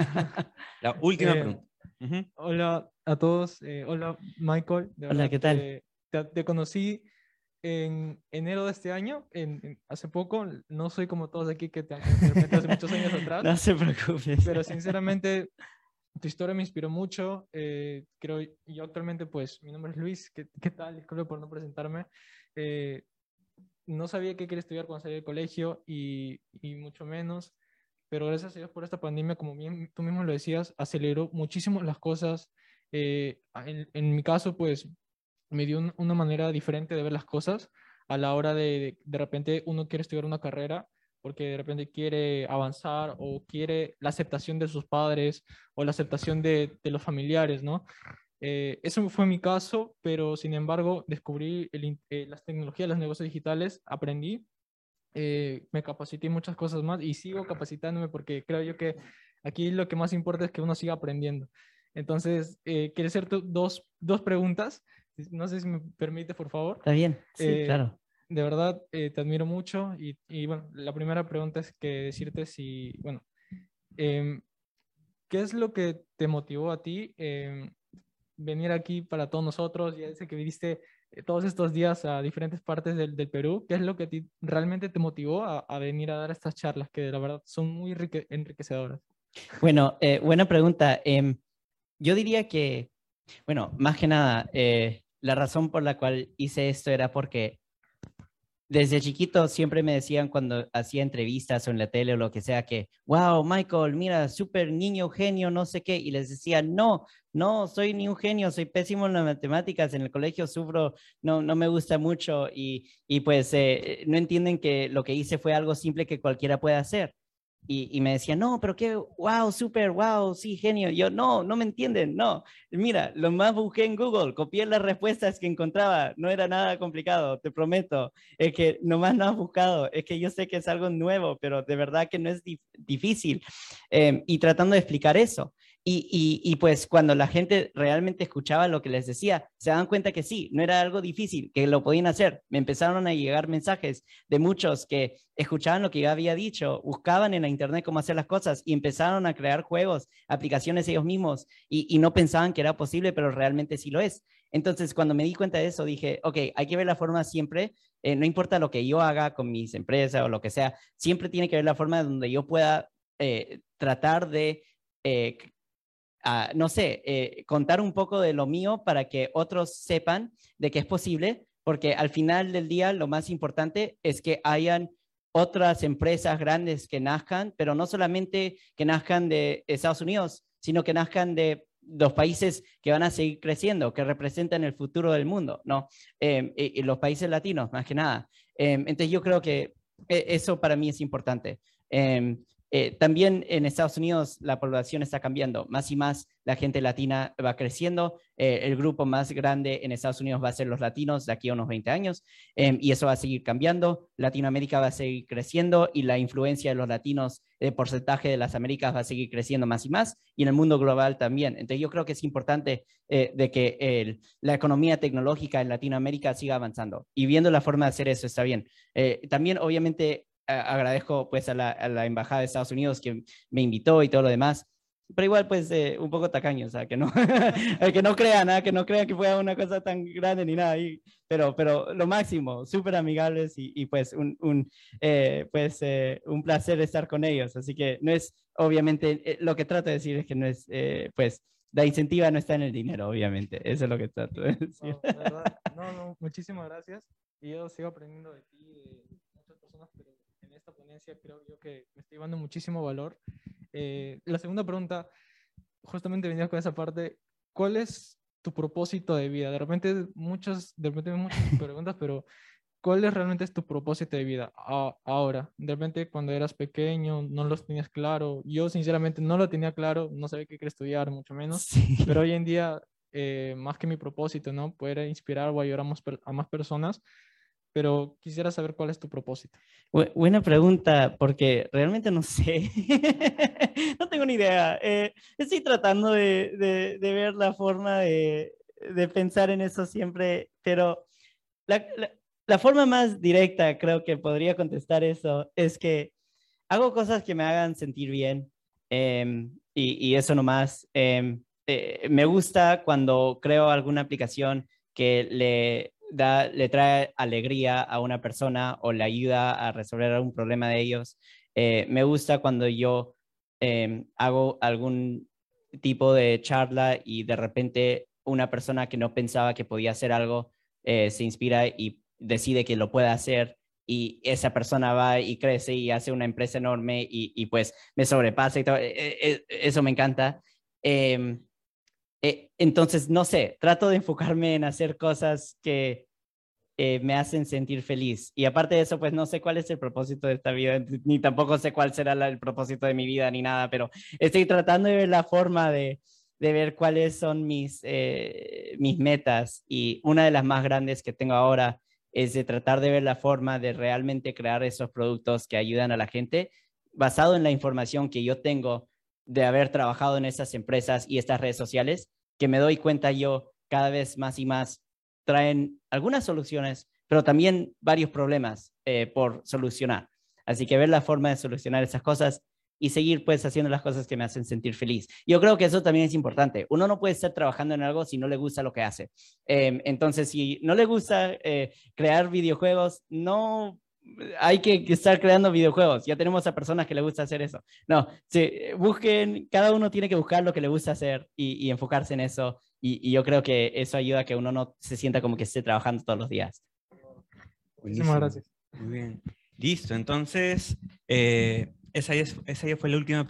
La última Eh, pregunta. Ujú. Hola a todos. eh, hola, Michael. de Hola, verdad ¿qué tal? Te, te conocí en enero de este año, en, en- hace poco. No soy como todos aquí que te han hace muchos años atrás. No se preocupes. pero sinceramente tu historia me inspiró mucho. eh, creo, yo actualmente, pues, mi nombre es Luis, ¿qué, qué tal? Disculpe por no presentarme. Eh, no sabía qué quería estudiar cuando salí del colegio y, y mucho menos, pero gracias a Dios por esta pandemia, como bien tú mismo lo decías, aceleró muchísimo las cosas. Eh, en, mi caso, pues, me dio un- una manera diferente de ver las cosas a la hora de, de, repente uno quiere estudiar una carrera porque de repente quiere avanzar o quiere la aceptación de sus padres o la aceptación de, de los familiares, ¿no? Eh, eso fue mi caso, pero sin embargo descubrí eh, las tecnologías, los negocios digitales, aprendí, eh, me capacité en muchas cosas más y sigo capacitándome porque creo yo que aquí lo que más importa es que uno siga aprendiendo. Entonces, eh, quiero hacerte dos, dos preguntas. No sé si me permite, por favor. ¿Está bien? Sí, Eh, claro. De verdad, eh, te admiro mucho y, y, bueno, la primera pregunta es que decirte si, bueno, em, ¿qué es lo que te motivó a ti em, venir aquí para todos nosotros? Ya sé que viniste todos estos días a diferentes partes del, del Perú. ¿Qué es lo que ti realmente te motivó a, a venir a dar estas charlas que la verdad son muy enrique- enriquecedoras? Bueno, eh, buena pregunta. Em, yo diría que, bueno, más que nada, eh, la razón por la cual hice esto era porque desde chiquito siempre me decían cuando hacía entrevistas o en la tele o lo que sea que, wow, Michael, mira, súper niño, genio, no sé qué. Y les decía, no, no, soy ni un genio, soy pésimo en las matemáticas, en el colegio sufro, no, no me gusta mucho y, y pues eh, no entienden que lo que hice fue algo simple que cualquiera puede hacer. Y, y me decían, no, pero qué, wow, súper, wow, sí, genio. Yo, no, no me entienden, no. Mira, lo más busqué en Google, copié las respuestas que encontraba, no era nada complicado, te prometo. Es que nomás no has buscado, es que yo sé que es algo nuevo, pero de verdad que no es dif- difícil. Em, y tratando de explicar eso. Y, y, y pues cuando la gente realmente escuchaba lo que les decía, se dan cuenta que sí, no era algo difícil, que lo podían hacer. Me empezaron a llegar mensajes de muchos que escuchaban lo que yo había dicho, buscaban en la internet cómo hacer las cosas y empezaron a crear juegos, aplicaciones ellos mismos y, y no pensaban que era posible, pero realmente sí lo es. Entonces, cuando me di cuenta de eso, dije, ok, hay que ver la forma siempre, eh, no importa lo que yo haga con mis empresas o lo que sea, siempre tiene que ver la forma donde yo pueda eh, tratar de eh, no sé, eh, contar un poco de lo mío para que otros sepan de que es posible, porque al final del día lo más importante es que hayan otras empresas grandes que nazcan, pero no solamente que nazcan de Estados Unidos, sino que nazcan de los países que van a seguir creciendo, que representan el futuro del mundo, ¿no? Eh, y, los países latinos, más que nada. Eh, entonces yo creo que eh, eso para mí es importante. Eh, eh, también en Estados Unidos la población está cambiando, más y más la gente latina va creciendo, eh, el grupo más grande en Estados Unidos va a ser los latinos de aquí a unos 20 años eh, y eso va a seguir cambiando, Latinoamérica va a seguir creciendo y la influencia de los latinos, el porcentaje de las Américas va a seguir creciendo más y más y en el mundo global también. Entonces yo creo que es importante eh, de que el, la economía tecnológica en Latinoamérica siga avanzando y viendo la forma de hacer eso está bien. Eh, también obviamente agradezco pues a la, a la, Embajada de Estados Unidos que me invitó y todo lo demás. Pero igual, pues, eh, un poco tacaño, o sea, que no, que no crean, ¿eh? que no crean que fue una cosa tan grande ni nada. Y, pero, pero lo máximo, súper amigables y, y, pues, un, un eh, pues eh, un placer estar con ellos. Así que no es, obviamente, eh, lo que trato de decir es que no es, eh, pues, la incentiva no está en el dinero, obviamente. Eso es lo que trato de decir. No, no, no, muchísimas gracias. Y yo sigo aprendiendo de ti, de muchas personas, pero esta ponencia creo yo que me estoy llevando muchísimo valor. Eh, la segunda pregunta, justamente venía con esa parte, ¿cuál es tu propósito de vida? De repente muchas, de repente muchas preguntas, pero ¿cuál es realmente es tu propósito de vida a, ahora? De repente cuando eras pequeño no los tenías claro, yo sinceramente no lo tenía claro, no sabía qué quería estudiar, mucho menos, sí. pero hoy en día, eh, más que mi propósito, ¿no? Poder inspirar o ayudar a más, a más personas, pero quisiera saber cuál es tu propósito. Buena pregunta, porque realmente no sé. no tengo ni idea. Eh, estoy tratando de, de, de, ver la forma de, de, pensar en eso siempre, pero la, la, la, forma más directa, creo que podría contestar eso, es que hago cosas que me hagan sentir bien. Eh, y, y eso nomás. Em, eh, me gusta cuando creo alguna aplicación que le, le trae alegría a una persona o le ayuda a resolver algún problema de ellos. Eh, me gusta cuando yo em, hago algún tipo de charla y de repente una persona que no pensaba que podía hacer algo eh, se inspira y decide que lo puede hacer y esa persona va y crece y hace una empresa enorme y, pues me sobrepasa y todo. E, e, eso me encanta. Em, eh, entonces, no sé, trato de enfocarme en hacer cosas que eh, me hacen sentir feliz. Y aparte de eso, pues no sé cuál es el propósito de esta vida, ni tampoco sé cuál será el propósito de mi vida ni nada, pero estoy tratando de ver la forma de, de ver cuáles son mis, eh, mis metas. Y una de las más grandes que tengo ahora es de tratar de ver la forma de realmente crear esos productos que ayudan a la gente basado en la información que yo tengo de haber trabajado en esas empresas y estas redes sociales, que me doy cuenta yo cada vez más y más traen algunas soluciones, pero también varios problemas eh, por solucionar. Así que ver la forma de solucionar esas cosas y seguir pues haciendo las cosas que me hacen sentir feliz. Yo creo que eso también es importante. Uno no puede estar trabajando en algo si no le gusta lo que hace. Eh, entonces, si no le gusta eh, crear videojuegos, no hay que estar creando videojuegos. Ya tenemos a personas que le gusta hacer eso. No, sí, busquen, cada uno tiene que buscar lo que le gusta hacer y, y enfocarse en eso. Y, y, yo creo que eso ayuda a que uno no se sienta como que esté trabajando todos los días. Muchísimas gracias. Muy bien. Listo, entonces, eh, esa, ya, esa ya fue la última